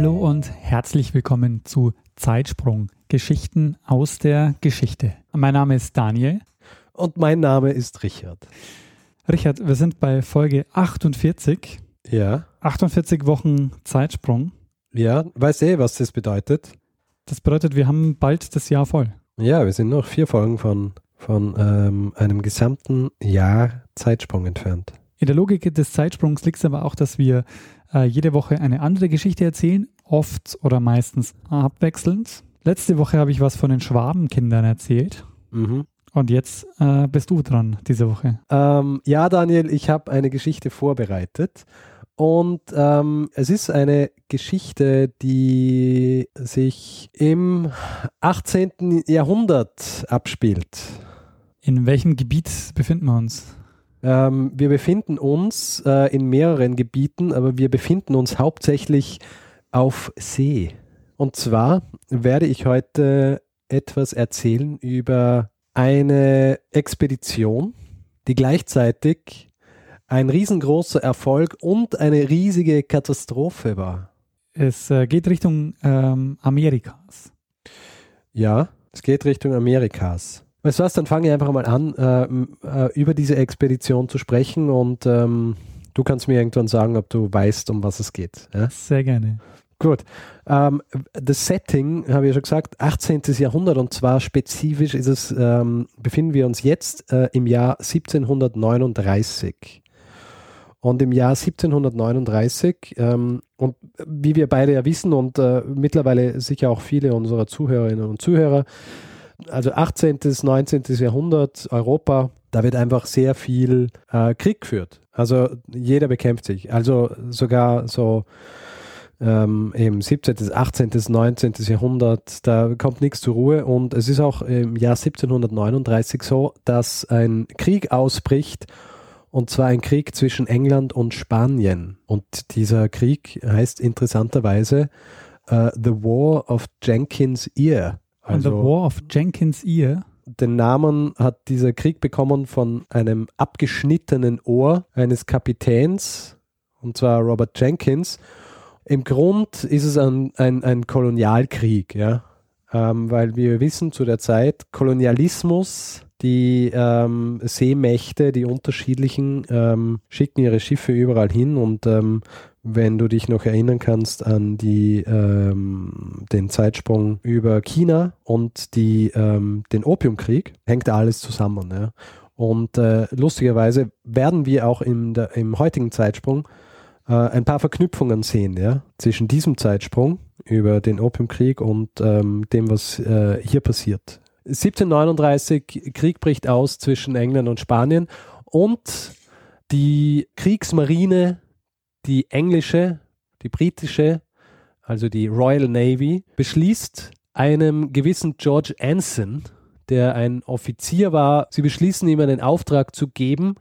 Hallo und herzlich willkommen zu Zeitsprung, Geschichten aus der Geschichte. Mein Name ist Daniel. Und mein Name ist Richard. Richard, wir sind bei Folge 48. Ja. 48 Wochen Zeitsprung. Ja, weißt du, eh, was das bedeutet? Das bedeutet, wir haben bald das Jahr voll. Ja, wir sind noch vier Folgen von, von ähm, einem gesamten Jahr Zeitsprung entfernt. In der Logik des Zeitsprungs liegt es aber auch, dass wir äh, jede Woche eine andere Geschichte erzählen, oft oder meistens abwechselnd. Letzte Woche habe ich was von den Schwabenkindern erzählt. Mhm. Und jetzt äh, bist du dran diese Woche. Ähm, ja, Daniel, ich habe eine Geschichte vorbereitet. Und ähm, es ist eine Geschichte, die sich im 18. Jahrhundert abspielt. In welchem Gebiet befinden wir uns? Ähm, wir befinden uns äh, in mehreren Gebieten, aber wir befinden uns hauptsächlich auf See. Und zwar werde ich heute etwas erzählen über eine Expedition, die gleichzeitig ein riesengroßer Erfolg und eine riesige Katastrophe war. Es äh, geht Richtung ähm, Amerikas. Ja, es geht Richtung Amerikas. Weißt du was, dann fange ich einfach mal an, äh, äh, über diese Expedition zu sprechen und ähm, du kannst mir irgendwann sagen, ob du weißt, um was es geht. Ja? Sehr gerne. Gut. Ähm, das Setting, habe ich ja schon gesagt, 18. Jahrhundert und zwar spezifisch ist es, ähm, befinden wir uns jetzt äh, im Jahr 1739. Und im Jahr 1739, ähm, und wie wir beide ja wissen und äh, mittlerweile sicher auch viele unserer Zuhörerinnen und Zuhörer, also 18., 19. Jahrhundert, Europa, da wird einfach sehr viel äh, Krieg geführt. Also jeder bekämpft sich. Also sogar so ähm, eben 17., 18., 19. Jahrhundert, da kommt nichts zur Ruhe. Und es ist auch im Jahr 1739 so, dass ein Krieg ausbricht. Und zwar ein Krieg zwischen England und Spanien. Und dieser Krieg heißt interessanterweise uh, The War of Jenkins Ear. Also, The War of Jenkins Ear. Den Namen hat dieser Krieg bekommen von einem abgeschnittenen Ohr eines Kapitäns, und zwar Robert Jenkins. Im Grund ist es ein, ein, ein Kolonialkrieg, ja. Ähm, weil wir wissen zu der Zeit, Kolonialismus, die ähm, Seemächte, die unterschiedlichen, ähm, schicken ihre Schiffe überall hin und ähm, wenn du dich noch erinnern kannst an die, ähm, den Zeitsprung über China und die, ähm, den Opiumkrieg, hängt alles zusammen. Ja? Und äh, lustigerweise werden wir auch im, der, im heutigen Zeitsprung äh, ein paar Verknüpfungen sehen ja? zwischen diesem Zeitsprung über den Opiumkrieg und ähm, dem, was äh, hier passiert. 1739, Krieg bricht aus zwischen England und Spanien und die Kriegsmarine die englische, die britische, also die Royal Navy, beschließt einem gewissen George Anson, der ein Offizier war, sie beschließen ihm einen Auftrag zu geben,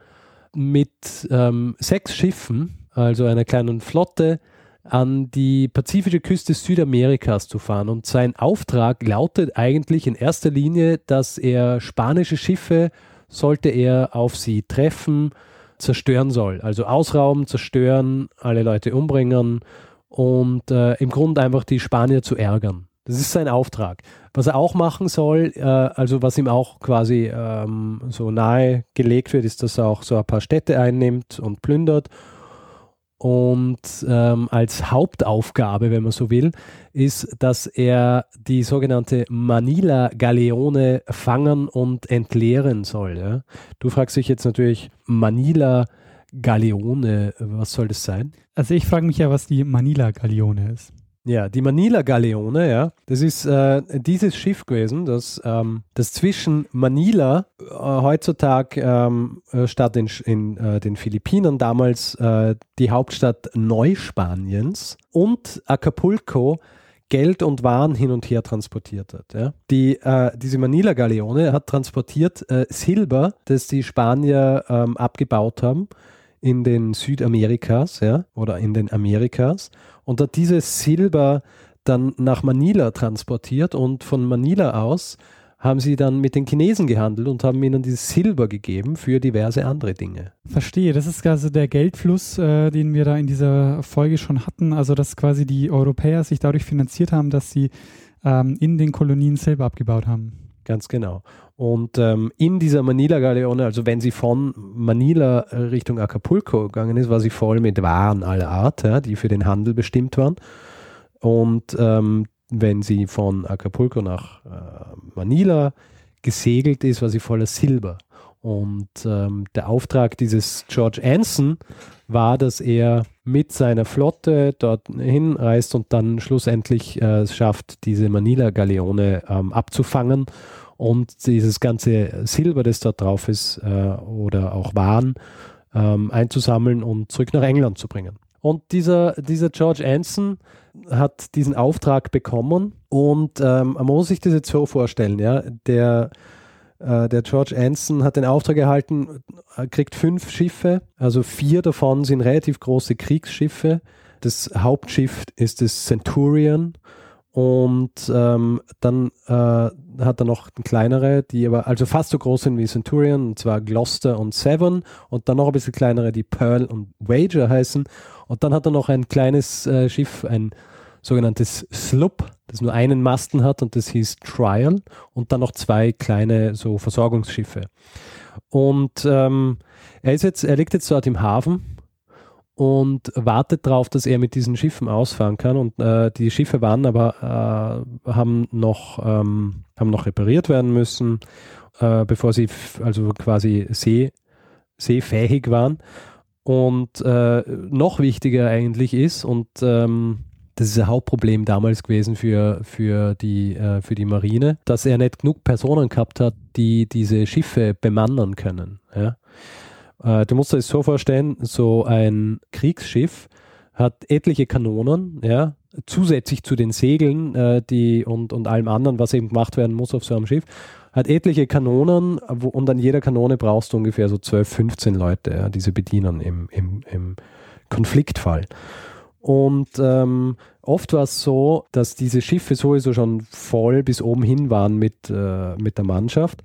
mit ähm, sechs Schiffen, also einer kleinen Flotte, an die pazifische Küste Südamerikas zu fahren. Und sein Auftrag lautet eigentlich in erster Linie, dass er spanische Schiffe, sollte er auf sie treffen, zerstören soll. Also ausrauben, zerstören, alle Leute umbringen und äh, im Grunde einfach die Spanier zu ärgern. Das ist sein Auftrag. Was er auch machen soll, äh, also was ihm auch quasi ähm, so nahe gelegt wird, ist, dass er auch so ein paar Städte einnimmt und plündert und ähm, als Hauptaufgabe, wenn man so will, ist, dass er die sogenannte Manila Galeone fangen und entleeren soll. Ja? Du fragst dich jetzt natürlich, Manila Galeone, was soll das sein? Also ich frage mich ja, was die Manila Galeone ist. Ja, die Manila Galeone, ja, das ist äh, dieses Schiff gewesen, das, ähm, das zwischen Manila äh, heutzutage ähm, äh, statt in, in äh, den Philippinen damals äh, die Hauptstadt Neuspaniens und Acapulco Geld und Waren hin und her transportiert hat. Ja. Die, äh, diese Manila-Galeone hat transportiert äh, Silber, das die Spanier ähm, abgebaut haben in den Südamerikas ja, oder in den Amerikas und hat dieses Silber dann nach Manila transportiert und von Manila aus haben sie dann mit den Chinesen gehandelt und haben ihnen dieses Silber gegeben für diverse andere Dinge. Verstehe, das ist also der Geldfluss, äh, den wir da in dieser Folge schon hatten. Also, dass quasi die Europäer sich dadurch finanziert haben, dass sie ähm, in den Kolonien Silber abgebaut haben. Ganz genau. Und ähm, in dieser Manila-Galeone, also wenn sie von Manila Richtung Acapulco gegangen ist, war sie voll mit Waren aller Art, ja, die für den Handel bestimmt waren. Und ähm, wenn sie von Acapulco nach äh, Manila gesegelt ist, war sie voller Silber. Und ähm, der Auftrag dieses George Anson war, dass er mit seiner Flotte dort hinreist und dann schlussendlich äh, es schafft, diese Manila-Galeone ähm, abzufangen und dieses ganze Silber, das dort drauf ist, äh, oder auch Waren ähm, einzusammeln und zurück nach England zu bringen. Und dieser, dieser George Anson hat diesen Auftrag bekommen und ähm, man muss sich das jetzt so vorstellen, ja, der, äh, der George Anson hat den Auftrag erhalten, kriegt fünf Schiffe, also vier davon sind relativ große Kriegsschiffe. Das Hauptschiff ist das Centurion und ähm, dann äh, hat er noch kleinere, die aber also fast so groß sind wie Centurion, und zwar Gloucester und Severn und dann noch ein bisschen kleinere, die Pearl und Wager heißen. Und dann hat er noch ein kleines äh, Schiff, ein sogenanntes Sloop, das nur einen Masten hat und das hieß Trial und dann noch zwei kleine so Versorgungsschiffe. Und ähm, er ist jetzt, er liegt jetzt dort im Hafen und wartet darauf, dass er mit diesen Schiffen ausfahren kann. Und äh, die Schiffe waren aber, äh, haben, noch, ähm, haben noch repariert werden müssen, äh, bevor sie also quasi see, seefähig waren. Und äh, noch wichtiger eigentlich ist, und ähm, das ist ein Hauptproblem damals gewesen für, für, die, äh, für die Marine, dass er nicht genug Personen gehabt hat, die diese Schiffe bemannen können. Ja? Äh, du musst dir das so vorstellen, so ein Kriegsschiff hat etliche Kanonen, ja, zusätzlich zu den Segeln äh, die, und, und allem anderen, was eben gemacht werden muss auf so einem Schiff, hat etliche Kanonen wo, und an jeder Kanone brauchst du ungefähr so 12, 15 Leute, ja, diese bedienen im, im, im Konfliktfall. Und ähm, oft war es so, dass diese Schiffe sowieso schon voll bis oben hin waren mit, äh, mit der Mannschaft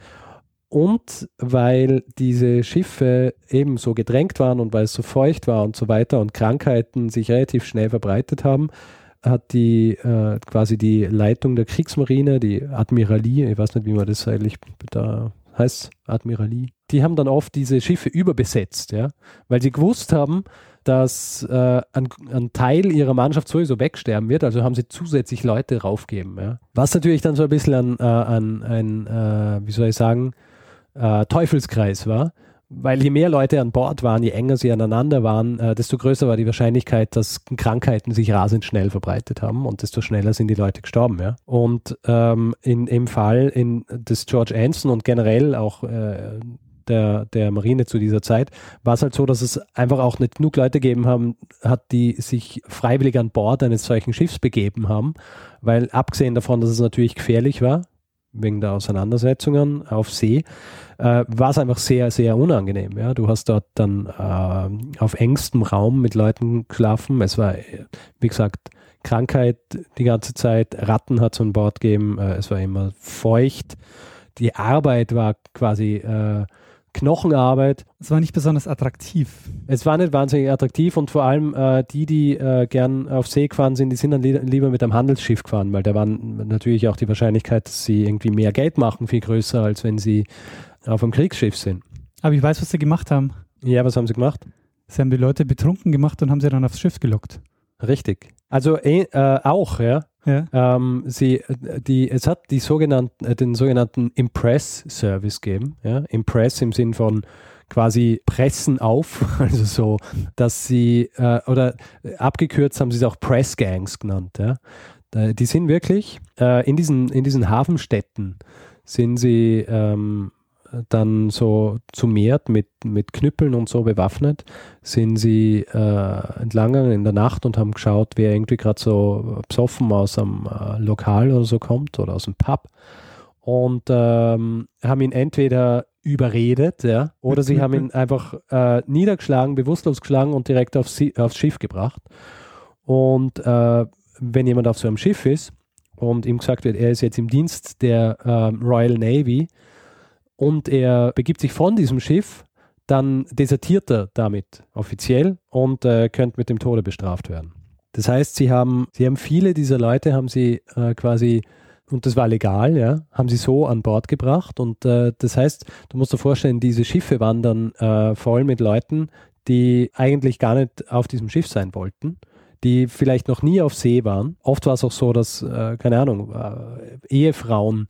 und weil diese Schiffe eben so gedrängt waren und weil es so feucht war und so weiter und Krankheiten sich relativ schnell verbreitet haben, hat die äh, quasi die Leitung der Kriegsmarine, die Admiralie, ich weiß nicht, wie man das eigentlich da heißt, Admiralie, die haben dann oft diese Schiffe überbesetzt, ja, weil sie gewusst haben, dass äh, ein, ein, Teil ihrer Mannschaft sowieso wegsterben wird, also haben sie zusätzlich Leute raufgeben. Ja. Was natürlich dann so ein bisschen an, an ein, äh, wie soll ich sagen, äh, Teufelskreis war. Weil je mehr Leute an Bord waren, je enger sie aneinander waren, äh, desto größer war die Wahrscheinlichkeit, dass Krankheiten sich rasend schnell verbreitet haben und desto schneller sind die Leute gestorben. Ja? Und ähm, in, im Fall in, des George Anson und generell auch äh, der, der Marine zu dieser Zeit, war es halt so, dass es einfach auch nicht genug Leute gegeben haben, hat, die sich freiwillig an Bord eines solchen Schiffs begeben haben, weil abgesehen davon, dass es natürlich gefährlich war, wegen der Auseinandersetzungen auf See, äh, war es einfach sehr, sehr unangenehm. Ja? Du hast dort dann äh, auf engstem Raum mit Leuten geschlafen. Es war, wie gesagt, Krankheit die ganze Zeit, Ratten hat es an Bord gegeben, äh, es war immer feucht. Die Arbeit war quasi äh, Knochenarbeit. Es war nicht besonders attraktiv. Es war nicht wahnsinnig attraktiv und vor allem äh, die, die äh, gern auf See gefahren sind, die sind dann li lieber mit einem Handelsschiff gefahren, weil da war natürlich auch die Wahrscheinlichkeit, dass sie irgendwie mehr Geld machen, viel größer, als wenn sie auf einem Kriegsschiff sind. Aber ich weiß, was sie gemacht haben. Ja, was haben sie gemacht? Sie haben die Leute betrunken gemacht und haben sie dann aufs Schiff gelockt. Richtig. Also äh, auch, ja. Ja. Ähm, sie, die, es hat die sogenannten, äh, den sogenannten Impress-Service gegeben. Ja? Impress im Sinn von quasi pressen auf, also so, dass sie, äh, oder abgekürzt haben sie es auch Press Gangs genannt. Ja? Die sind wirklich äh, in, diesen, in diesen Hafenstädten sind sie, ähm, dann so zu Meert mit, mit Knüppeln und so bewaffnet, sind sie äh, entlang in der Nacht und haben geschaut, wer irgendwie gerade so besoffen aus einem äh, Lokal oder so kommt oder aus dem Pub und ähm, haben ihn entweder überredet, ja, oder sie haben ihn einfach äh, niedergeschlagen, bewusstlos geschlagen und direkt aufs, aufs Schiff gebracht. Und äh, wenn jemand auf so einem Schiff ist und ihm gesagt wird, er ist jetzt im Dienst der äh, Royal Navy und er begibt sich von diesem Schiff, dann desertiert er damit offiziell und äh, könnte mit dem Tode bestraft werden. Das heißt, sie haben, sie haben viele dieser Leute haben sie äh, quasi und das war legal, ja, haben sie so an Bord gebracht. Und äh, das heißt, du musst dir vorstellen, diese Schiffe waren dann äh, voll mit Leuten, die eigentlich gar nicht auf diesem Schiff sein wollten, die vielleicht noch nie auf See waren. Oft war es auch so, dass, äh, keine Ahnung, äh, Ehefrauen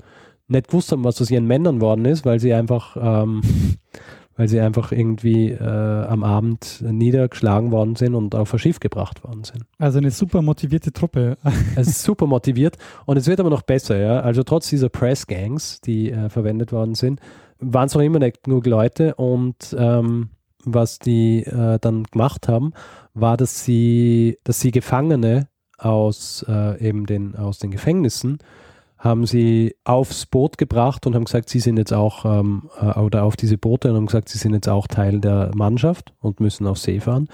nicht gewusst haben, was aus ihren Männern worden ist, weil sie einfach ähm, weil sie einfach irgendwie äh, am Abend niedergeschlagen worden sind und auf ein Schiff gebracht worden sind. Also eine super motivierte Truppe. es ist super motiviert und es wird aber noch besser, ja. Also trotz dieser Press-Gangs, die äh, verwendet worden sind, waren es noch immer nicht genug Leute und ähm, was die äh, dann gemacht haben, war, dass sie, dass sie Gefangene aus äh, eben den, aus den Gefängnissen haben sie aufs Boot gebracht und haben gesagt, sie sind jetzt auch, ähm, äh, oder auf diese Boote und haben gesagt, sie sind jetzt auch Teil der Mannschaft und müssen auf See fahren.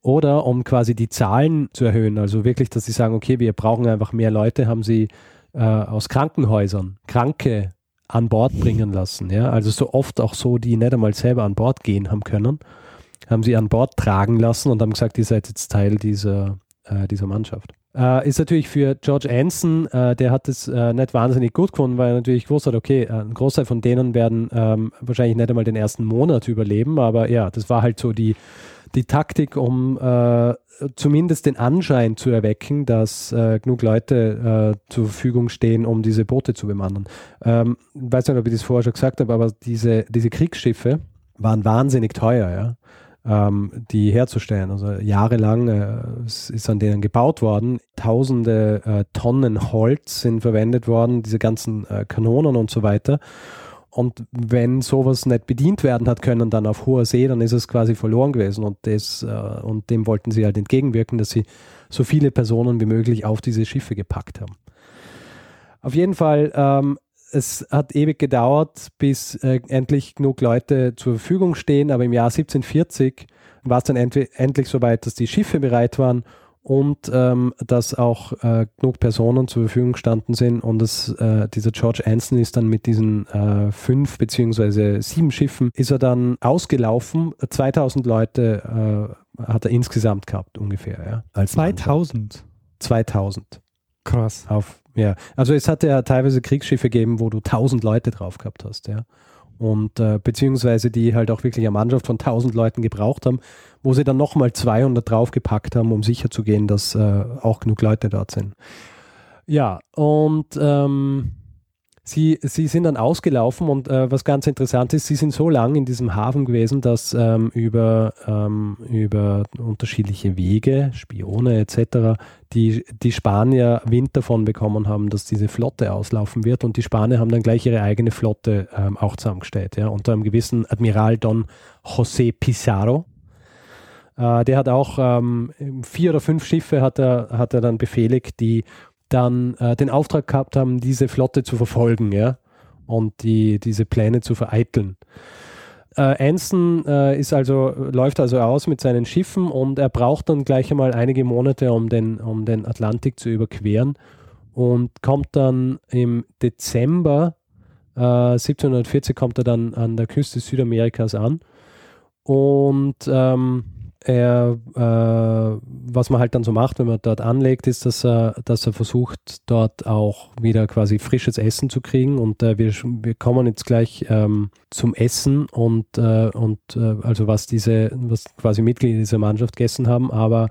Oder um quasi die Zahlen zu erhöhen, also wirklich, dass sie sagen, okay, wir brauchen einfach mehr Leute, haben sie äh, aus Krankenhäusern Kranke an Bord bringen lassen. Ja? Also so oft auch so, die nicht einmal selber an Bord gehen haben können, haben sie an Bord tragen lassen und haben gesagt, ihr seid jetzt Teil dieser, äh, dieser Mannschaft. Äh, ist natürlich für George Anson, äh, der hat es äh, nicht wahnsinnig gut gefunden, weil er natürlich gewusst hat, okay, äh, ein Großteil von denen werden ähm, wahrscheinlich nicht einmal den ersten Monat überleben, aber ja, das war halt so die, die Taktik, um äh, zumindest den Anschein zu erwecken, dass äh, genug Leute zur Verfügung stehen, um diese Boote zu bemannen. Ähm, ich weiß nicht, ob ich das vorher schon gesagt habe, aber diese, diese Kriegsschiffe waren wahnsinnig teuer, ja ähm, die herzustellen. Also jahrelang äh, ist an denen gebaut worden. Tausende äh, Tonnen Holz sind verwendet worden, diese ganzen äh, Kanonen und so weiter. Und wenn sowas nicht bedient werden hat können, dann auf hoher See, dann ist es quasi verloren gewesen. Und, das, äh, und dem wollten sie halt entgegenwirken, dass sie so viele Personen wie möglich auf diese Schiffe gepackt haben. Auf jeden Fall ähm, es hat ewig gedauert, bis äh, endlich genug Leute zur Verfügung stehen, aber im Jahr 1740 war es dann endlich soweit, dass die Schiffe bereit waren und ähm, dass auch äh, genug Personen zur Verfügung gestanden sind und das, äh, dieser George Anson ist dann mit diesen äh, fünf beziehungsweise sieben Schiffen ist er dann ausgelaufen. 2000 Leute äh, hat er insgesamt gehabt ungefähr. Ja, als 2000? 2000. Krass. Auf ja, also es hat ja teilweise Kriegsschiffe gegeben, wo du tausend Leute drauf gehabt hast, ja. Und äh, beziehungsweise die halt auch wirklich eine Mannschaft von tausend Leuten gebraucht haben, wo sie dann nochmal 200 draufgepackt haben, um sicherzugehen, dass äh, auch genug Leute dort sind. Ja, und ähm, Sie, sie sind dann ausgelaufen und äh, was ganz interessant ist, sie sind so lang in diesem Hafen gewesen, dass ähm, über, ähm, über unterschiedliche Wege, Spione etc., die, die Spanier Wind davon bekommen haben, dass diese Flotte auslaufen wird und die Spanier haben dann gleich ihre eigene Flotte ähm, auch zusammengestellt, ja, unter einem gewissen Admiral Don José Pizarro. Äh, der hat auch ähm, vier oder fünf Schiffe hat er, hat er dann befehligt, die dann äh, den Auftrag gehabt haben, diese Flotte zu verfolgen, ja, und die, diese Pläne zu vereiteln. Äh, Anson äh, ist also, läuft also aus mit seinen Schiffen und er braucht dann gleich einmal einige Monate, um den, um den Atlantik zu überqueren und kommt dann im Dezember äh, 1740 kommt er dann an der Küste Südamerikas an und ähm, er, äh, was man halt dann so macht, wenn man dort anlegt, ist, dass er, dass er versucht, dort auch wieder quasi frisches Essen zu kriegen. Und äh, wir, wir kommen jetzt gleich ähm, zum Essen und, äh, und äh, also was diese, was quasi Mitglieder dieser Mannschaft gegessen haben, aber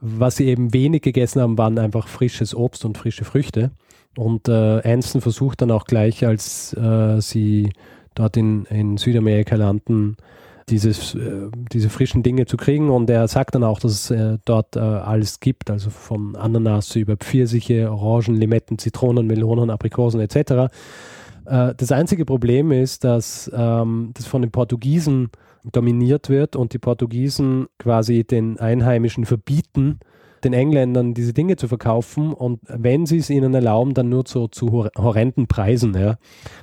was sie eben wenig gegessen haben, waren einfach frisches Obst und frische Früchte. Und äh, Anson versucht dann auch gleich, als äh, sie dort in, in Südamerika landen, dieses, äh, diese frischen Dinge zu kriegen. Und er sagt dann auch, dass es äh, dort äh, alles gibt, also von Ananas über Pfirsiche, Orangen, Limetten, Zitronen, Melonen, Aprikosen etc. Das einzige Problem ist, dass ähm, das von den Portugiesen dominiert wird und die Portugiesen quasi den Einheimischen verbieten, den Engländern diese Dinge zu verkaufen und wenn sie es ihnen erlauben, dann nur zu, zu horrenden Preisen. Ja.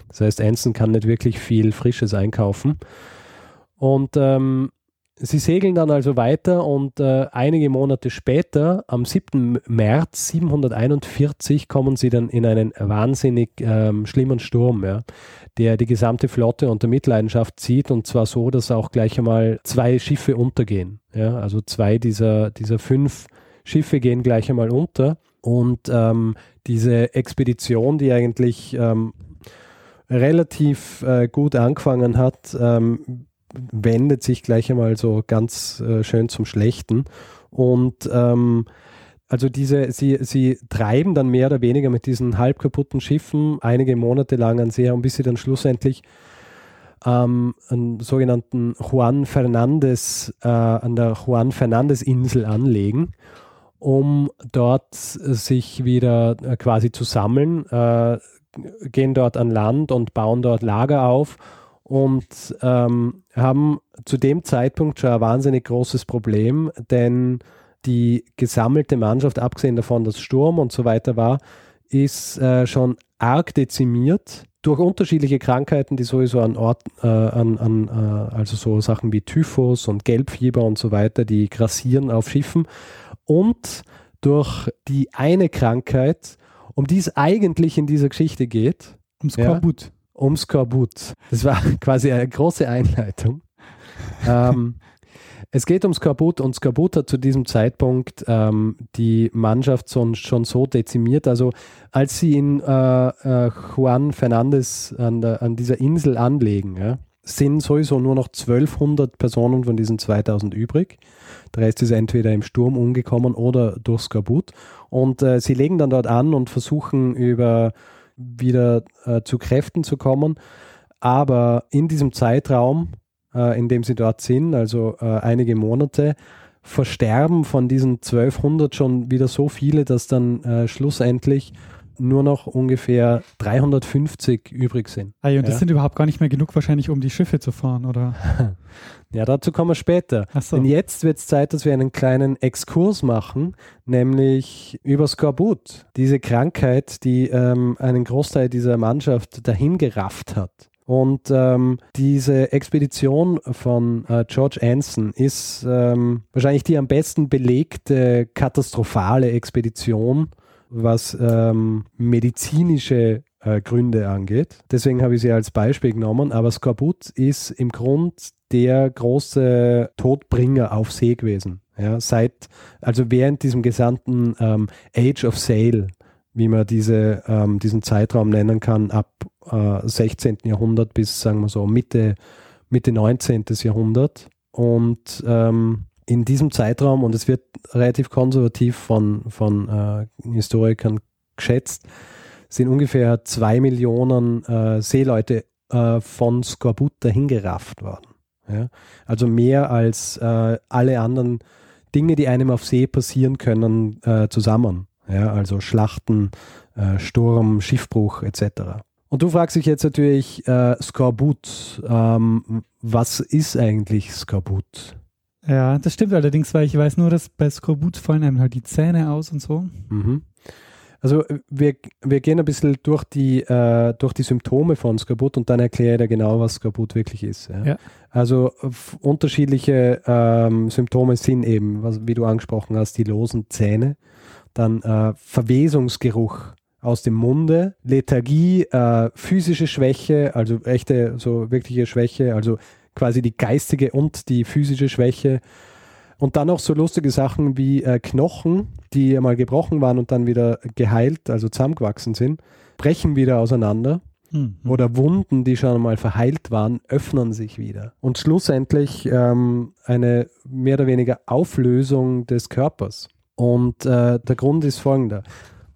Das heißt, Anson kann nicht wirklich viel Frisches einkaufen. Und ähm, sie segeln dann also weiter und äh, einige Monate später, am 7. März 741, kommen sie dann in einen wahnsinnig ähm, schlimmen Sturm, ja, der die gesamte Flotte unter Mitleidenschaft zieht und zwar so, dass auch gleich einmal zwei Schiffe untergehen. Ja, also zwei dieser, dieser fünf Schiffe gehen gleich einmal unter und ähm, diese Expedition, die eigentlich ähm, relativ äh, gut angefangen hat, ähm, wendet sich gleich einmal so ganz äh, schön zum Schlechten. Und ähm, also diese, sie, sie treiben dann mehr oder weniger mit diesen halb kaputten Schiffen einige Monate lang an See, bis sie dann schlussendlich ähm, einen sogenannten Juan Fernandez, äh, an der Juan Fernandez Insel anlegen, um dort sich wieder äh, quasi zu sammeln, äh, gehen dort an Land und bauen dort Lager auf und ähm, haben zu dem Zeitpunkt schon ein wahnsinnig großes Problem, denn die gesammelte Mannschaft, abgesehen davon, dass Sturm und so weiter war, ist äh, schon arg dezimiert durch unterschiedliche Krankheiten, die sowieso an Ort, äh, an, an äh, also so Sachen wie Typhus und Gelbfieber und so weiter, die grassieren auf Schiffen und durch die eine Krankheit, um die es eigentlich in dieser Geschichte geht. Um Skorbut. Ja, um Skorbut. Das war quasi eine große Einleitung. ähm, es geht um Skorbut und Skorbut hat zu diesem Zeitpunkt ähm, die Mannschaft schon, schon so dezimiert. Also als sie in äh, äh, Juan Fernandez an, der, an dieser Insel anlegen, ja, sind sowieso nur noch 1200 Personen von diesen 2000 übrig. Der Rest ist entweder im Sturm umgekommen oder durch Skorbut. Und äh, sie legen dann dort an und versuchen über wieder äh, zu Kräften zu kommen. Aber in diesem Zeitraum, äh, in dem sie dort sind, also äh, einige Monate, versterben von diesen 1200 schon wieder so viele, dass dann äh, schlussendlich nur noch ungefähr 350 übrig sind. Ah, und das ja? sind überhaupt gar nicht mehr genug wahrscheinlich, um die Schiffe zu fahren, oder? ja, dazu kommen wir später. So. Denn jetzt wird es Zeit, dass wir einen kleinen Exkurs machen, nämlich über Skorbut. Diese Krankheit, die ähm, einen Großteil dieser Mannschaft dahin gerafft hat. Und ähm, diese Expedition von äh, George Anson ist ähm, wahrscheinlich die am besten belegte katastrophale Expedition was ähm, medizinische äh, Gründe angeht. Deswegen habe ich sie als Beispiel genommen. Aber Skorbut ist im Grund der große Todbringer auf See gewesen. Ja, seit, also während diesem gesamten ähm, Age of Sail, wie man diese, ähm, diesen Zeitraum nennen kann, ab äh, 16. Jahrhundert bis, sagen wir so, Mitte, Mitte 19. Jahrhundert. Und ähm, in diesem Zeitraum, und es wird relativ konservativ von, von äh, Historikern geschätzt, sind ungefähr zwei Millionen äh, Seeleute äh, von Skorbut dahingerafft worden. Ja? Also mehr als äh, alle anderen Dinge, die einem auf See passieren können, äh, zusammen. Ja? Also Schlachten, äh, Sturm, Schiffbruch etc. Und du fragst dich jetzt natürlich, Skorbut, ähm, was ist eigentlich Skorbut? Ja, das stimmt allerdings, weil ich weiß nur, dass bei Skorbut fallen einem halt die Zähne aus und so. Mhm. Also wir, wir gehen ein bisschen durch die, äh, durch die Symptome von Skorbut und dann erkläre ich dir genau, was Skorbut wirklich ist. Ja. Ja. Also unterschiedliche ähm, Symptome sind eben, was, wie du angesprochen hast, die losen Zähne, dann äh, Verwesungsgeruch aus dem Munde, Lethargie, äh, physische Schwäche, also echte, so wirkliche Schwäche, also quasi die geistige und die physische Schwäche. Und dann auch so lustige Sachen wie äh, Knochen, die mal gebrochen waren und dann wieder geheilt, also zusammengewachsen sind, brechen wieder auseinander. Mhm. Oder Wunden, die schon mal verheilt waren, öffnen sich wieder. Und schlussendlich ähm, eine mehr oder weniger Auflösung des Körpers. Und äh, der Grund ist folgender.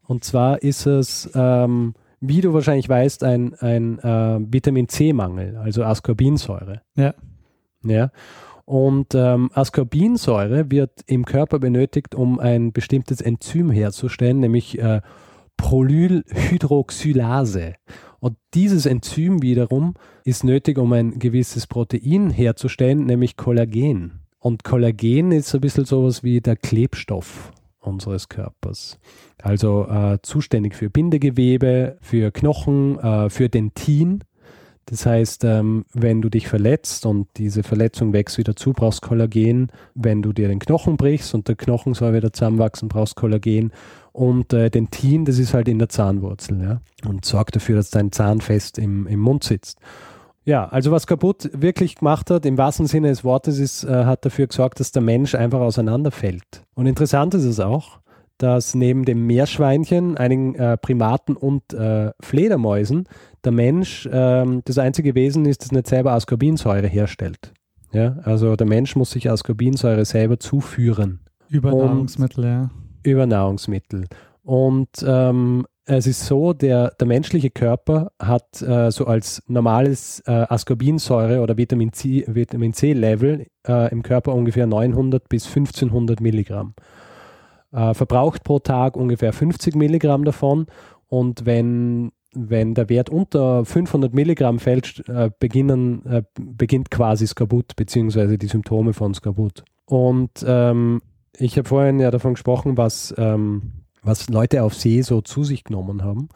Und zwar ist es ähm, wie du wahrscheinlich weißt, ein, ein äh, Vitamin C-Mangel, also Ascorbinsäure. Ja. Ja. Und ähm, Ascorbinsäure wird im Körper benötigt, um ein bestimmtes Enzym herzustellen, nämlich äh, Prolylhydroxylase. Und dieses Enzym wiederum ist nötig, um ein gewisses Protein herzustellen, nämlich Kollagen. Und Kollagen ist ein bisschen sowas wie der Klebstoff unseres Körpers. Also äh, zuständig für Bindegewebe, für Knochen, äh, für Dentin. Das heißt, ähm, wenn du dich verletzt und diese Verletzung wächst wieder zu, brauchst Kollagen. Wenn du dir den Knochen brichst und der Knochen soll wieder zusammenwachsen, brauchst Kollagen. Und äh, Dentin, das ist halt in der Zahnwurzel ja? und sorgt dafür, dass dein Zahn fest im, im Mund sitzt. Ja, also was kaputt wirklich gemacht hat, im wahrsten Sinne des Wortes, ist, äh, hat dafür gesorgt, dass der Mensch einfach auseinanderfällt. Und interessant ist es auch, dass neben dem Meerschweinchen, einigen äh, Primaten und äh, Fledermäusen der Mensch ähm, das einzige Wesen ist, das nicht selber Ascorbinsäure herstellt. Ja, also der Mensch muss sich Ascorbinsäure selber zuführen. Über und Nahrungsmittel, ja. Über Nahrungsmittel. Und ähm, es ist so, der, der menschliche Körper hat äh, so als normales äh, Ascorbinsäure oder Vitamin C, Vitamin C Level äh, im Körper ungefähr 900 bis 1500 Milligramm. Äh, verbraucht pro Tag ungefähr 50 Milligramm davon und wenn wenn der Wert unter 500 Milligramm fällt, äh, beginnen, äh, beginnt quasi Skorbut, beziehungsweise die Symptome von Skorbut. Und ähm, ich habe vorhin ja davon gesprochen, was, ähm, was Leute auf See so zu sich genommen haben.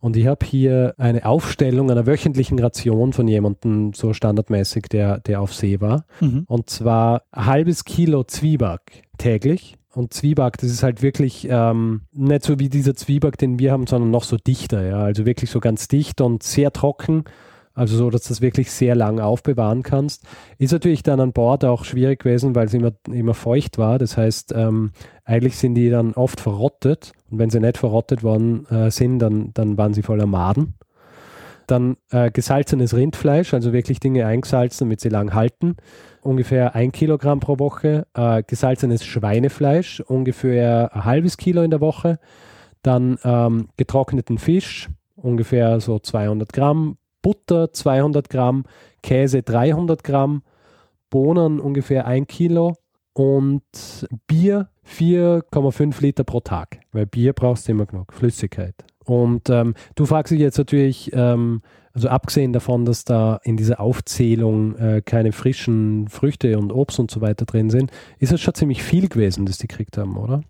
Und ich habe hier eine Aufstellung einer wöchentlichen Ration von jemandem, so standardmäßig, der, der auf See war. Mhm. Und zwar ein halbes Kilo Zwieback täglich und Zwieback, das ist halt wirklich ähm, nicht so wie dieser Zwieback, den wir haben, sondern noch so dichter. Ja? Also wirklich so ganz dicht und sehr trocken. Also so, dass du das wirklich sehr lang aufbewahren kannst. Ist natürlich dann an Bord auch schwierig gewesen, weil es immer, immer feucht war. Das heißt, ähm, eigentlich sind die dann oft verrottet. Und wenn sie nicht verrottet worden äh, sind, dann, dann waren sie voller Maden. Dann äh, gesalzenes Rindfleisch, also wirklich Dinge eingesalzen, damit sie lang halten ungefähr ein Kilogramm pro Woche, äh, gesalzenes Schweinefleisch, ungefähr ein halbes Kilo in der Woche, dann ähm, getrockneten Fisch, ungefähr so 200 Gramm, Butter 200 Gramm, Käse 300 Gramm, Bohnen ungefähr ein Kilo und Bier 4,5 Liter pro Tag, weil Bier brauchst du immer genug, Flüssigkeit. Und ähm, du fragst dich jetzt natürlich, ähm, also abgesehen davon, dass da in dieser Aufzählung äh, keine frischen Früchte und Obst und so weiter drin sind, ist es schon ziemlich viel gewesen, das die gekriegt haben, oder?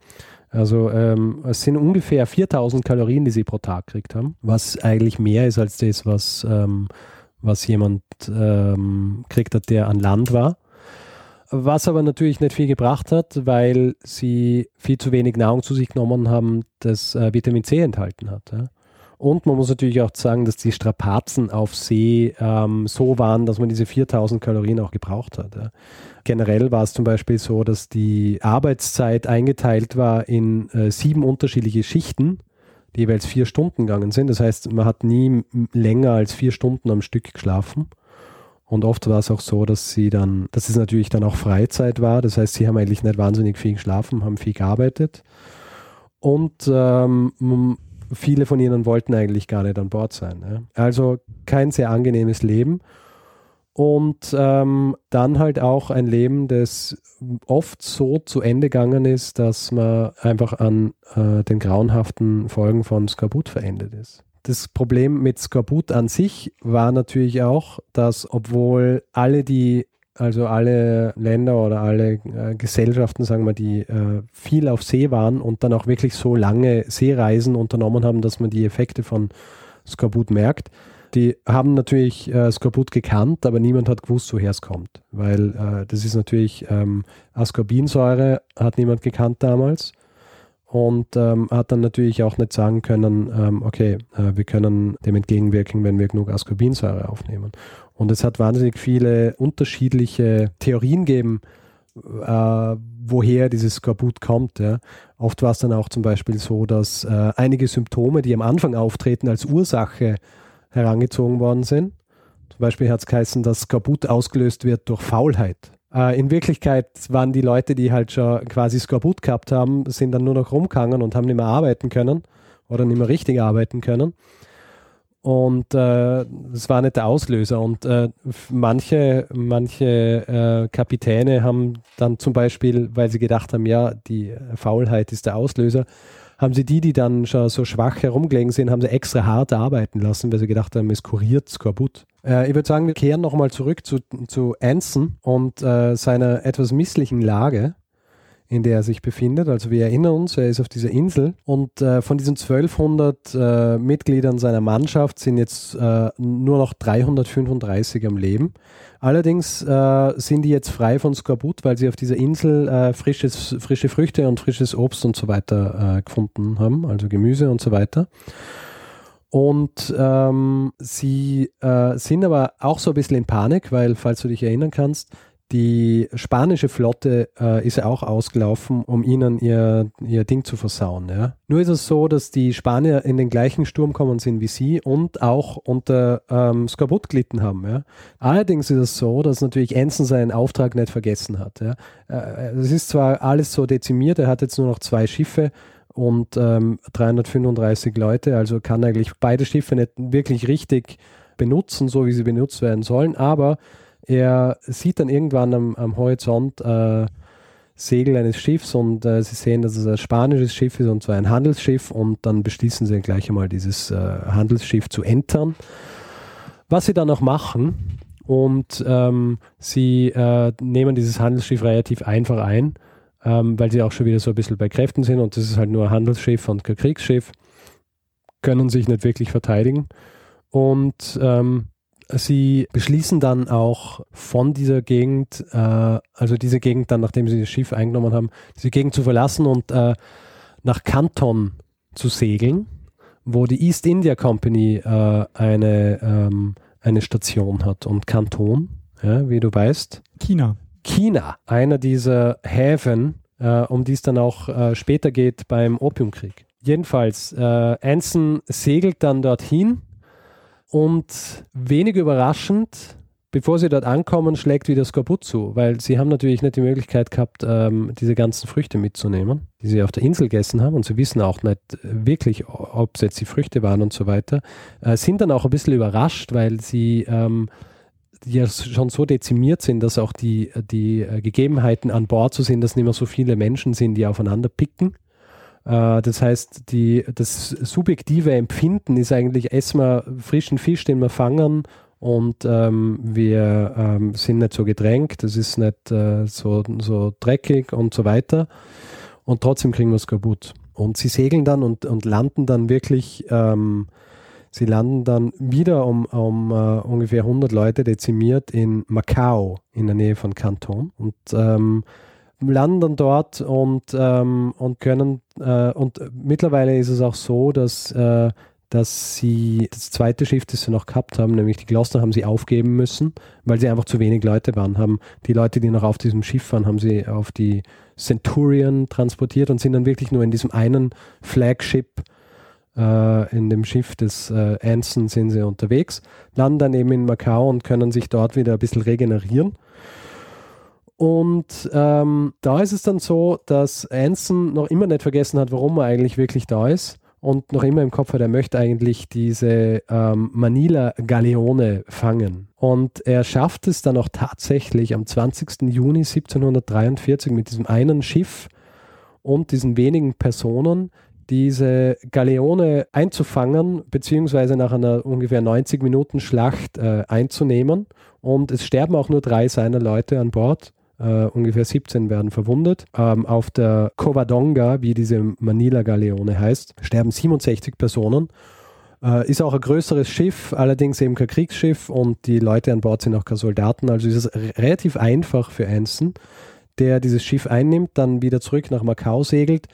Also ähm, es sind ungefähr 4000 Kalorien, die sie pro Tag gekriegt haben, was eigentlich mehr ist als das, was, ähm, was jemand ähm, gekriegt hat, der an Land war. Was aber natürlich nicht viel gebracht hat, weil sie viel zu wenig Nahrung zu sich genommen haben, das äh, Vitamin C enthalten hat. Ja. Und man muss natürlich auch sagen, dass die Strapazen auf See ähm, so waren, dass man diese 4000 Kalorien auch gebraucht hat. Ja. Generell war es zum Beispiel so, dass die Arbeitszeit eingeteilt war in äh, sieben unterschiedliche Schichten, die jeweils vier Stunden gegangen sind. Das heißt, man hat nie länger als vier Stunden am Stück geschlafen. Und oft war es auch so, dass sie dann, dass es natürlich dann auch Freizeit war. Das heißt, sie haben eigentlich nicht wahnsinnig viel geschlafen, haben viel gearbeitet. Und ähm, viele von ihnen wollten eigentlich gar nicht an Bord sein. Ja. Also kein sehr angenehmes Leben. Und ähm, dann halt auch ein Leben, das oft so zu Ende gegangen ist, dass man einfach an äh, den grauenhaften Folgen von Skorbut verendet ist. Das Problem mit Skorbut an sich war natürlich auch, dass obwohl alle die also alle Länder oder alle äh, Gesellschaften, sagen wir, die äh, viel auf See waren und dann auch wirklich so lange Seereisen unternommen haben, dass man die Effekte von Skorbut merkt. Die haben natürlich äh, Skorbut gekannt, aber niemand hat gewusst, woher es kommt. Weil äh, das ist natürlich ähm, Ascorbinsäure, hat niemand gekannt damals und ähm, hat dann natürlich auch nicht sagen können, ähm, okay, äh, wir können dem entgegenwirken, wenn wir genug Ascorbinsäure aufnehmen. Und es hat wahnsinnig viele unterschiedliche Theorien gegeben, äh, woher dieses Skorbut kommt. Ja. Oft war es dann auch zum Beispiel so, dass äh, einige Symptome, die am Anfang auftreten, als Ursache herangezogen worden sind. Zum Beispiel hat es geheißen, dass Skorbut ausgelöst wird durch Faulheit. Äh, in Wirklichkeit waren die Leute, die halt schon quasi Skorbut gehabt haben, sind dann nur noch rumgegangen und haben nicht mehr arbeiten können oder nicht mehr richtig arbeiten können. Und äh, war nicht der Auslöser. Und äh, manche, manche äh, Kapitäne haben dann zum Beispiel, weil sie gedacht haben, ja, die Faulheit ist der Auslöser, haben sie die, die dann schon so schwach herumgelegen sind, haben sie extra hart arbeiten lassen, weil sie gedacht haben, es kuriert Skorbut. Äh, ich würde sagen, wir kehren nochmal zurück zu, zu Anson und äh, seiner etwas misslichen Lage in der er sich befindet. Also wir erinnern uns, er ist auf dieser Insel und äh, von diesen 1200 äh, Mitgliedern seiner Mannschaft sind jetzt äh, nur noch 335 am Leben. Allerdings äh, sind die jetzt frei von Skorbut, weil sie auf dieser Insel äh, frisches, frische Früchte und frisches Obst und so weiter äh, gefunden haben, also Gemüse und so weiter. Und ähm, sie sind aber auch so ein bisschen in Panik, weil, falls du dich erinnern kannst, die spanische Flotte äh, ist ja auch ausgelaufen, um ihnen ihr, ihr Ding zu versauen. Ja. Nur ist es so, dass die Spanier in den gleichen Sturm kommen sind wie sie und auch unter ähm, Skorbut gelitten haben. Ja. Allerdings ist es so, dass natürlich Ensign seinen Auftrag nicht vergessen hat. Ja. Äh, es ist zwar alles so dezimiert, er hat jetzt nur noch zwei Schiffe und ähm, 335 Leute, also kann eigentlich beide Schiffe nicht wirklich richtig benutzen, so wie sie benutzt werden sollen, aber er sieht dann irgendwann am, am Horizont äh, Segel eines Schiffs und äh, sie sehen, dass es ein spanisches Schiff ist und zwar ein Handelsschiff und dann beschließen sie gleich einmal dieses äh, Handelsschiff zu entern. Was sie dann auch machen und ähm, sie äh, nehmen dieses Handelsschiff relativ einfach ein, ähm, weil sie auch schon wieder so ein bisschen bei Kräften sind und das ist halt nur ein Handelsschiff und kein Kriegsschiff, können sich nicht wirklich verteidigen und ähm, Sie beschließen dann auch von dieser Gegend, äh, also diese Gegend dann, nachdem sie das Schiff eingenommen haben, diese Gegend zu verlassen und äh, nach Canton zu segeln, wo die East India Company äh, eine, ähm, eine Station hat. Und Kanton, ja, wie du weißt. China. China, einer dieser Häfen, äh, um die es dann auch äh, später geht beim Opiumkrieg. Jedenfalls, äh, Anson segelt dann dorthin und wenig überraschend, bevor sie dort ankommen, schlägt wieder Skorbut zu, weil sie haben natürlich nicht die Möglichkeit gehabt, ähm, diese ganzen Früchte mitzunehmen, die sie auf der Insel gegessen haben. Und sie wissen auch nicht wirklich, ob es jetzt die Früchte waren und so weiter, äh, sind dann auch ein bisschen überrascht, weil sie ähm, ja schon so dezimiert sind, dass auch die, die äh, Gegebenheiten an Bord so sind, dass nicht mehr so viele Menschen sind, die aufeinander picken das heißt, die, das subjektive Empfinden ist eigentlich, essen wir frischen Fisch, den wir fangen und ähm, wir ähm, sind nicht so gedrängt, das ist nicht äh, so, so dreckig und so weiter. Und trotzdem kriegen wir es kaputt. Und sie segeln dann und, und landen dann wirklich, ähm, sie landen dann wieder um, um uh, ungefähr 100 Leute dezimiert in Macau in der Nähe von Kanton. Und ähm, landen dort und, ähm, und können, äh, und mittlerweile ist es auch so, dass, äh, dass sie das zweite Schiff, das sie noch gehabt haben, nämlich die Gloucester, haben sie aufgeben müssen, weil sie einfach zu wenig Leute waren. Haben die Leute, die noch auf diesem Schiff waren, haben sie auf die Centurion transportiert und sind dann wirklich nur in diesem einen Flagship äh, in dem Schiff des äh, Anson sind sie unterwegs, landen dann eben in Macau und können sich dort wieder ein bisschen regenerieren und ähm, da ist es dann so, dass Anson noch immer nicht vergessen hat, warum er eigentlich wirklich da ist und noch immer im Kopf hat, er möchte eigentlich diese ähm, Manila Galeone fangen. Und er schafft es dann auch tatsächlich am 20. Juni 1743 mit diesem einen Schiff und diesen wenigen Personen diese Galeone einzufangen, beziehungsweise nach einer ungefähr 90 Minuten Schlacht äh, einzunehmen. Und es sterben auch nur drei seiner Leute an Bord. Uh, ungefähr 17 werden verwundet. Um, ähm, auf der Covadonga, wie diese Manila-Galeone heißt, sterben 67 Personen. Uh, ist auch ein größeres Schiff, allerdings eben kein Kriegsschiff und die Leute an Bord sind auch keine Soldaten. Also ist es relativ einfach für Anson, der dieses Schiff einnimmt, dann wieder zurück nach Macau segelt,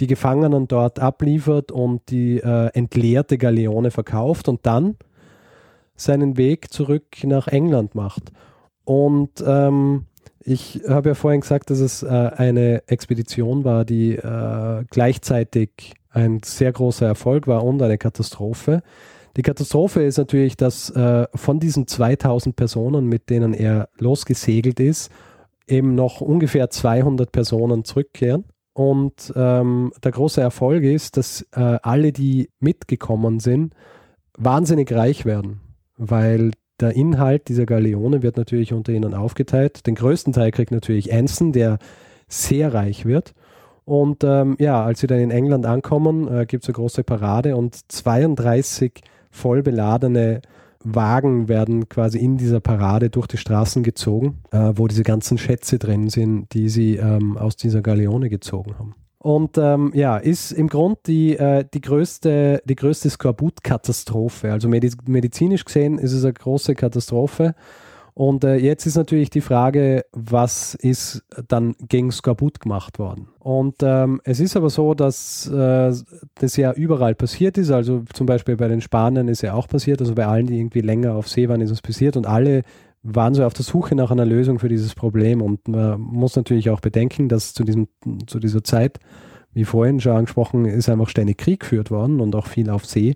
die Gefangenen dort abliefert und die uh, entleerte Galeone verkauft und dann seinen Weg zurück nach England macht. Und ähm, ich habe ja vorhin gesagt, dass es äh, eine Expedition war, die äh, gleichzeitig ein sehr großer Erfolg war und eine Katastrophe. Die Katastrophe ist natürlich, dass äh, von diesen 2000 Personen, mit denen er losgesegelt ist, eben noch ungefähr 200 Personen zurückkehren. Und ähm, der große Erfolg ist, dass alle, die mitgekommen sind, wahnsinnig reich werden, weil der Inhalt dieser Galeone wird natürlich unter ihnen aufgeteilt. Den größten Teil kriegt natürlich Anson, der sehr reich wird. Und ähm, ja, als sie dann in England ankommen, äh, gibt es eine große Parade und 32 voll beladene Wagen werden quasi in dieser Parade durch die Straßen gezogen, äh, wo diese ganzen Schätze drin sind, die sie ähm, aus dieser Galeone gezogen haben. Und ähm, ja, ist im Grunde die, äh, die größte, die größte Skorbut-Katastrophe. Also medizinisch gesehen ist es eine große Katastrophe. Und äh, jetzt ist natürlich die Frage, was ist dann gegen Skorbut gemacht worden? Und ähm, es ist aber so, dass äh, das ja überall passiert ist. Also zum Beispiel bei den Spaniern ist ja auch passiert. Also bei allen, die irgendwie länger auf See waren, ist es passiert. Und alle waren so auf der Suche nach einer Lösung für dieses Problem. Und man muss natürlich auch bedenken, dass zu, diesem, zu dieser Zeit, wie vorhin schon angesprochen, ist einfach ständig Krieg geführt worden und auch viel auf See.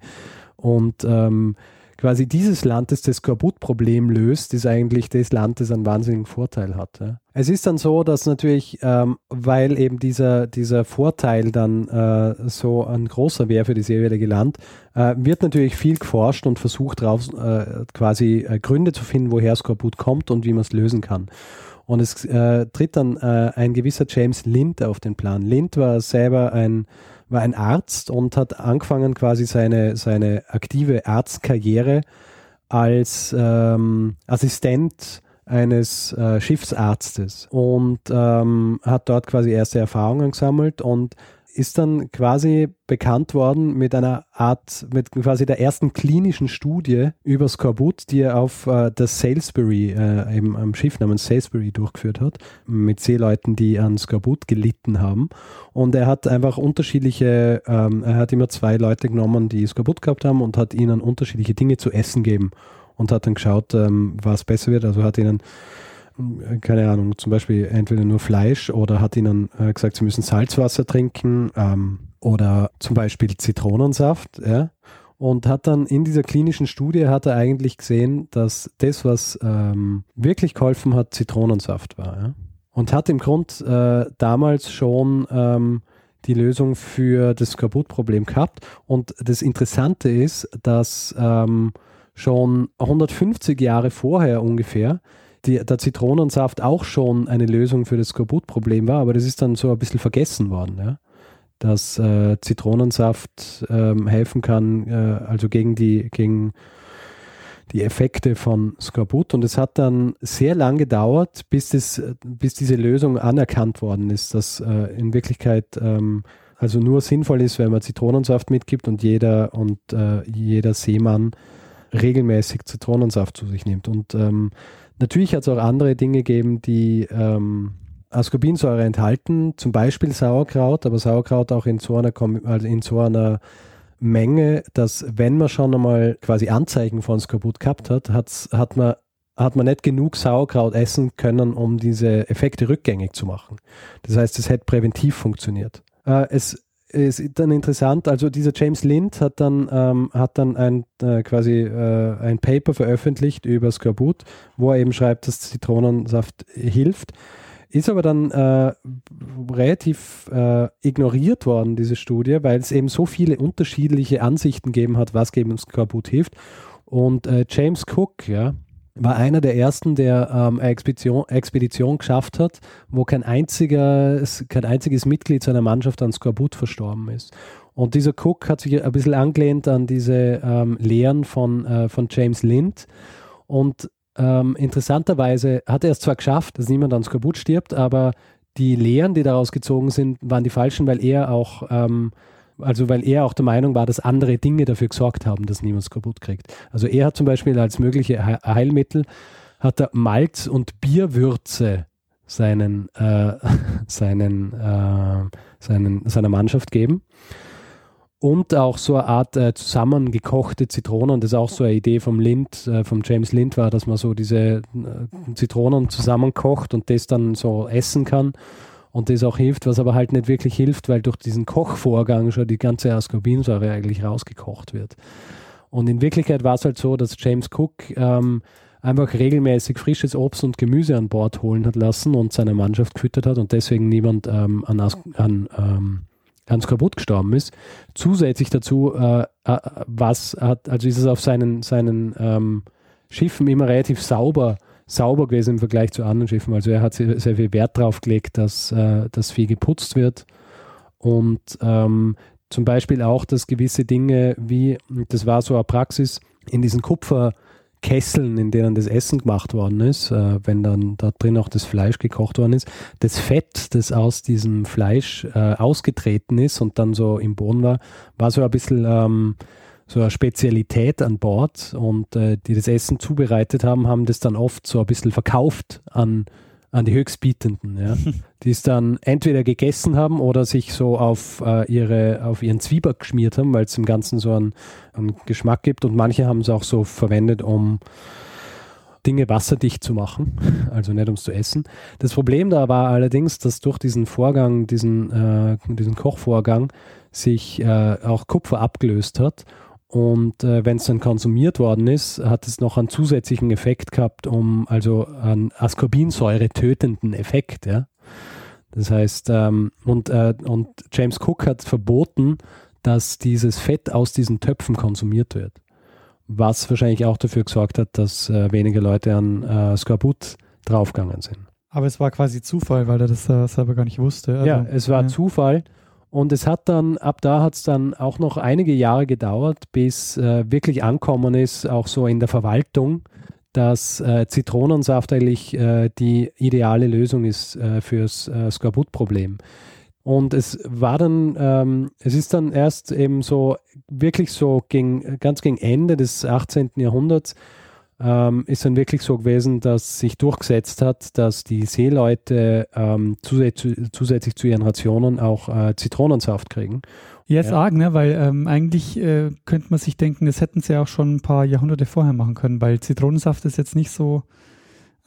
Und ähm, quasi dieses Land, das das Skorbut-Problem löst, ist eigentlich das Land, das einen wahnsinnigen Vorteil hat. Ja. Es ist dann so, dass natürlich, ähm, weil eben dieser, dieser Vorteil dann äh, so ein großer wäre für das jeweilige Land, äh, wird natürlich viel geforscht und versucht, drauf, äh, quasi äh, Gründe zu finden, woher Skorbut kommt und wie man es lösen kann. Und es äh, tritt dann äh, ein gewisser James Lind auf den Plan. Lind war selber ein war ein Arzt und hat angefangen quasi seine, seine aktive Arztkarriere als ähm, Assistent eines äh, Schiffsarztes und ähm, hat dort quasi erste Erfahrungen gesammelt und ist dann quasi bekannt worden mit einer Art, mit quasi der ersten klinischen Studie über Skorbut, die er auf äh, das Salisbury, äh, eben am Schiff namens Salisbury durchgeführt hat, mit Seeleuten, die an Skorbut gelitten haben. Und er hat einfach unterschiedliche, ähm, er hat immer zwei Leute genommen, die Skorbut gehabt haben und hat ihnen unterschiedliche Dinge zu essen gegeben und hat dann geschaut, ähm, was besser wird. Also hat ihnen keine Ahnung, zum Beispiel entweder nur Fleisch oder hat ihnen äh, gesagt, sie müssen Salzwasser trinken ähm, oder zum Beispiel Zitronensaft, ja. Und hat dann in dieser klinischen Studie hat er eigentlich gesehen, dass das, was ähm, wirklich geholfen hat, Zitronensaft war. Ja? Und hat im Grund äh, damals schon ähm, die Lösung für das Kaputtproblem gehabt. Und das Interessante ist, dass ähm, schon 150 Jahre vorher ungefähr die, der Zitronensaft auch schon eine Lösung für das Skorbut-Problem war, aber das ist dann so ein bisschen vergessen worden, ja? dass äh, Zitronensaft ähm, helfen kann, äh, also gegen die, gegen die Effekte von Skorbut. Und es hat dann sehr lang gedauert, bis, das, bis diese Lösung anerkannt worden ist, dass äh, in Wirklichkeit ähm, also nur sinnvoll ist, wenn man Zitronensaft mitgibt und jeder und äh, jeder Seemann regelmäßig Zitronensaft zu sich nimmt. Und ähm, Natürlich hat es auch andere Dinge gegeben, die ähm, Ascorbinsäure enthalten, zum Beispiel Sauerkraut, aber Sauerkraut auch in so einer, also in so einer Menge, dass wenn man schon einmal quasi Anzeichen von Skorbut gehabt hat, hat man hat man nicht genug Sauerkraut essen können, um diese Effekte rückgängig zu machen. Das heißt, es hätte präventiv funktioniert. Äh, es ist dann interessant, also dieser James Lind hat dann, ähm, hat dann ein, äh, quasi äh, ein Paper veröffentlicht über Skorbut, wo er eben schreibt, dass Zitronensaft hilft. Ist aber dann äh, relativ äh, ignoriert worden, diese Studie, weil es eben so viele unterschiedliche Ansichten gegeben hat, was gegen Skorbut hilft. Und äh, James Cook, ja, war einer der ersten, der ähm, eine Expedition, Expedition geschafft hat, wo kein, einziger, kein einziges Mitglied seiner Mannschaft an Skorbut verstorben ist. Und dieser Cook hat sich ein bisschen angelehnt an diese ähm, Lehren von, äh, von James Lind. Und ähm, interessanterweise hat er es zwar geschafft, dass niemand an Skorbut stirbt, aber die Lehren, die daraus gezogen sind, waren die falschen, weil er auch ähm, also weil er auch der Meinung war, dass andere Dinge dafür gesorgt haben, dass niemand es kaputt kriegt. Also er hat zum Beispiel als mögliche Heilmittel hat er Malz und Bierwürze seinen, äh, seinen, äh, seinen, seiner Mannschaft geben. Und auch so eine Art äh, zusammengekochte Zitronen, das ist auch so eine Idee vom Lind, äh, vom James Lind war, dass man so diese äh, Zitronen zusammenkocht und das dann so essen kann und das auch hilft, was aber halt nicht wirklich hilft, weil durch diesen Kochvorgang schon die ganze Ascorbinsäure eigentlich rausgekocht wird. Und in Wirklichkeit war es halt so, dass James Cook ähm, einfach regelmäßig frisches Obst und Gemüse an Bord holen hat lassen und seine Mannschaft gefüttert hat und deswegen niemand ähm, an, an, ähm, an Skorbut gestorben ist. Zusätzlich dazu, äh, äh, was hat, also ist es auf seinen, seinen ähm, Schiffen immer relativ sauber sauber gewesen im Vergleich zu anderen Schiffen. Also er hat sehr, sehr viel Wert darauf gelegt, dass äh, das viel geputzt wird Und ähm, zum Beispiel auch, dass gewisse Dinge wie, das war so eine Praxis, in diesen Kupferkesseln, in denen das Essen gemacht worden ist, äh, wenn dann da drin auch das Fleisch gekocht worden ist, das Fett, das aus diesem Fleisch äh, ausgetreten ist und dann so im Boden war, war so ein bisschen ähm, so eine Spezialität an Bord und äh, die das Essen zubereitet haben, haben das dann oft so ein bisschen verkauft an an die Höchstbietenden, ja, die es dann entweder gegessen haben oder sich so auf, äh, ihre, auf ihren Zwieback geschmiert haben, weil es im Ganzen so einen, einen Geschmack gibt und manche haben es auch so verwendet, um Dinge wasserdicht zu machen, also nicht ums zu essen. Das Problem da war allerdings, dass durch diesen Vorgang, diesen, äh, diesen Kochvorgang, sich äh, auch Kupfer abgelöst hat und äh, wenn es dann konsumiert worden ist, hat es noch einen zusätzlichen Effekt gehabt, um also einen Ascorbinsäure tötenden Effekt. Ja? Das heißt, ähm, und, äh, und James Cook hat verboten, dass dieses Fett aus diesen Töpfen konsumiert wird. Was wahrscheinlich auch dafür gesorgt hat, dass äh, weniger Leute an äh, Skorbut draufgegangen sind. Aber es war quasi Zufall, weil er das äh, selber gar nicht wusste. Also, ja, es war ja. Zufall. Und es hat dann, ab da hat es dann auch noch einige Jahre gedauert, bis äh, wirklich ankommen ist, auch so in der Verwaltung, dass äh, Zitronensaft eigentlich äh, die ideale Lösung ist äh, fürs äh, Skorbut-Problem. Und es war dann, ähm, es ist dann erst eben so, wirklich so gegen, ganz gegen Ende des 18. Jahrhunderts, ähm, ist dann wirklich so gewesen, dass sich durchgesetzt hat, dass die Seeleute ähm, zusätzlich, zusätzlich, zu ihren Rationen auch äh, Zitronensaft kriegen. Jetzt ja. arg, ne? weil ähm, eigentlich äh, könnte man sich denken, das hätten sie auch schon ein paar Jahrhunderte vorher machen können, weil Zitronensaft ist jetzt nicht so.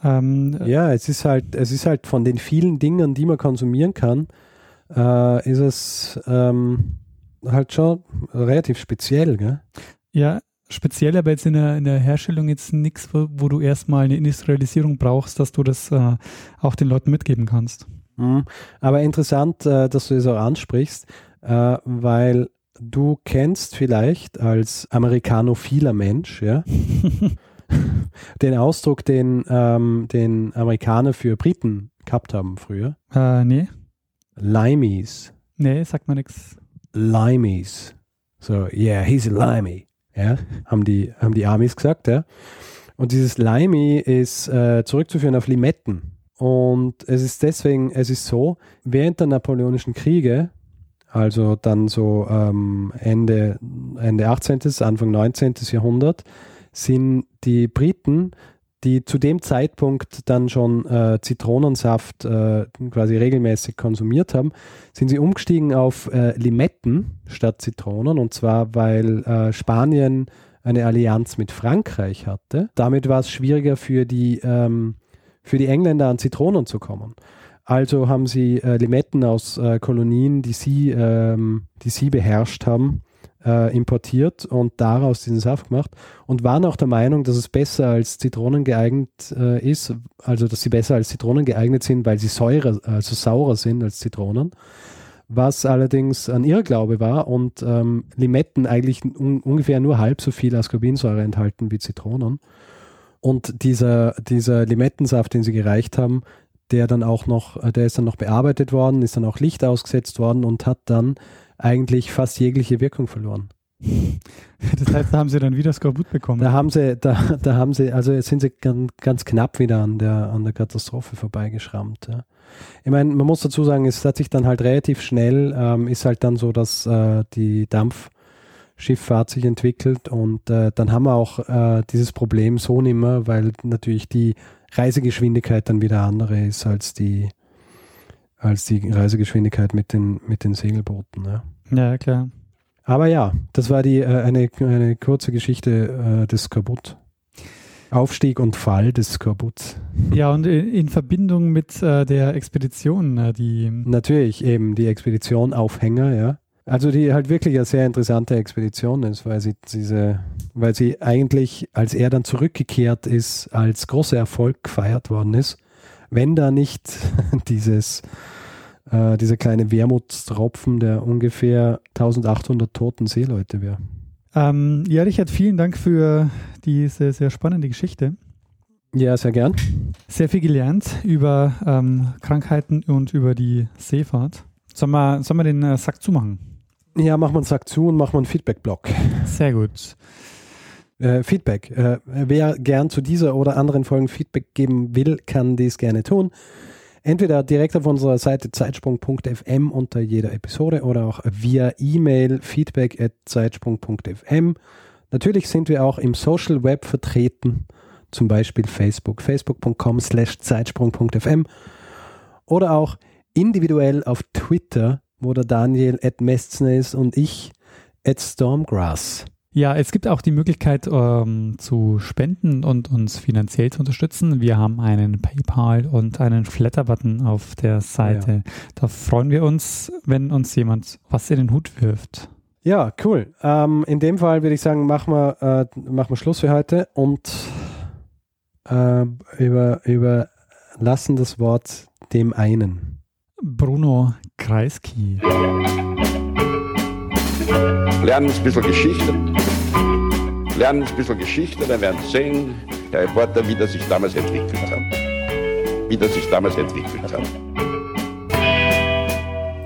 Ähm, ja, es ist halt, es ist halt von den vielen Dingen, die man konsumieren kann, äh, ist es ähm, halt schon relativ speziell, gell? Ja, speziell, aber jetzt in der, in der Herstellung jetzt nichts, wo, du erstmal eine Industrialisierung brauchst, dass du das äh, auch den Leuten mitgeben kannst. Mhm. Aber interessant, äh, dass du das auch ansprichst, äh, weil du kennst vielleicht als amerikanophiler Mensch, ja, den Ausdruck, den, ähm, den Amerikaner für Briten gehabt haben früher. Äh, nee. Limeys. Nee, sagt mir nichts. Limeys. So, yeah, he's a limey ja, haben die, haben die Amis gesagt. Ja. Und dieses Limey ist äh, zurückzuführen auf Limetten. Und es ist deswegen, es ist so, während der Napoleonischen Kriege, also dann so ähm, Ende, Ende 18., Anfang 19. Jahrhundert, sind die Briten die zu dem Zeitpunkt dann schon äh, Zitronensaft äh, quasi regelmäßig konsumiert haben, sind sie umgestiegen auf äh, Limetten statt Zitronen. Und zwar, weil äh, Spanien eine Allianz mit Frankreich hatte. Damit war es schwieriger für die, ähm, für die Engländer an Zitronen zu kommen. Also haben sie äh, Limetten aus äh, Kolonien, die sie, ähm, die sie beherrscht haben, äh, importiert und daraus diesen Saft gemacht und waren auch der Meinung, dass es besser als Zitronen geeignet äh, ist, also dass sie besser als Zitronen geeignet sind, weil sie säurer, also saurer sind als Zitronen. Was allerdings ein Irrglaube war und ähm, Limetten eigentlich un ungefähr nur halb so viel Ascorbinsäure enthalten wie Zitronen. Und dieser, dieser Limettensaft, den sie gereicht haben, der dann auch noch, der ist dann noch bearbeitet worden, ist dann auch Licht ausgesetzt worden und hat dann eigentlich fast jegliche Wirkung verloren. Das heißt, da haben sie dann wieder Skorbut bekommen. Da haben sie, da, da haben sie, also jetzt sind sie ganz, ganz knapp wieder an der, an der Katastrophe vorbeigeschrammt. Ja. Ich meine, man muss dazu sagen, es hat sich dann halt relativ schnell, ähm, ist halt dann so, dass äh, die Dampfschifffahrt sich entwickelt und äh, dann haben wir auch äh, dieses Problem so nimmer, weil natürlich die Reisegeschwindigkeit dann wieder andere ist als die, als die Reisegeschwindigkeit mit den, mit den Segelbooten. Ja, ja klar. Aber ja, das war die, äh, eine, eine kurze Geschichte äh, des Skorbut. Aufstieg und Fall des Skorbuts. Ja, und in, in Verbindung mit äh, der Expedition, äh, die. Natürlich, eben die Expedition Aufhänger, ja. Also die halt wirklich eine sehr interessante Expedition ist, weil sie diese, weil sie eigentlich, als er dann zurückgekehrt ist, als großer Erfolg gefeiert worden ist wenn da nicht dieses, äh, dieser kleine Wermutstropfen der ungefähr 1800 toten Seeleute wäre. Ähm, ja, Richard, vielen Dank für diese sehr spannende Geschichte. Ja, sehr gern. Sehr viel gelernt über ähm, Krankheiten und über die Seefahrt. Sollen wir, sollen wir den äh, Sack zumachen? Ja, machen wir einen Sack zu und machen wir einen Feedback-Block. Sehr gut. Äh, Feedback. Äh, wer gern zu dieser oder anderen Folgen Feedback geben will, kann dies gerne tun. Entweder direkt auf unserer Seite zeitsprung.fm unter jeder Episode oder auch via E-Mail feedback at zeitsprung.fm. Natürlich sind wir auch im Social Web vertreten, zum Beispiel Facebook, facebook.com slash zeitsprung.fm oder auch individuell auf Twitter, wo der Daniel at Mestzner ist und ich at Stormgrass. Ja, es gibt auch die Möglichkeit ähm, zu spenden und uns finanziell zu unterstützen. Wir haben einen PayPal und einen Flatter-Button auf der Seite. Ja. Da freuen wir uns, wenn uns jemand was in den Hut wirft. Ja, cool. Ähm, in dem Fall würde ich sagen, machen wir, äh, machen wir Schluss für heute und äh, über, überlassen das Wort dem einen. Bruno Kreisky. Lernen ein bisschen Geschichte. Lernen ein bisschen Geschichte, dann werden Sie sehen, Herr Reporter, wie das sich damals entwickelt hat. Wie das sich damals entwickelt hat.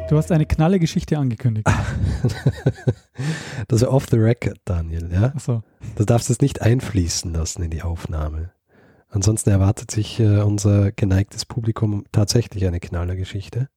Du hast eine knalle Geschichte angekündigt. das ist off the record, Daniel, ja? Ach so. Du darfst es nicht einfließen lassen in die Aufnahme. Ansonsten erwartet sich äh, unser geneigtes Publikum tatsächlich eine knalle Geschichte.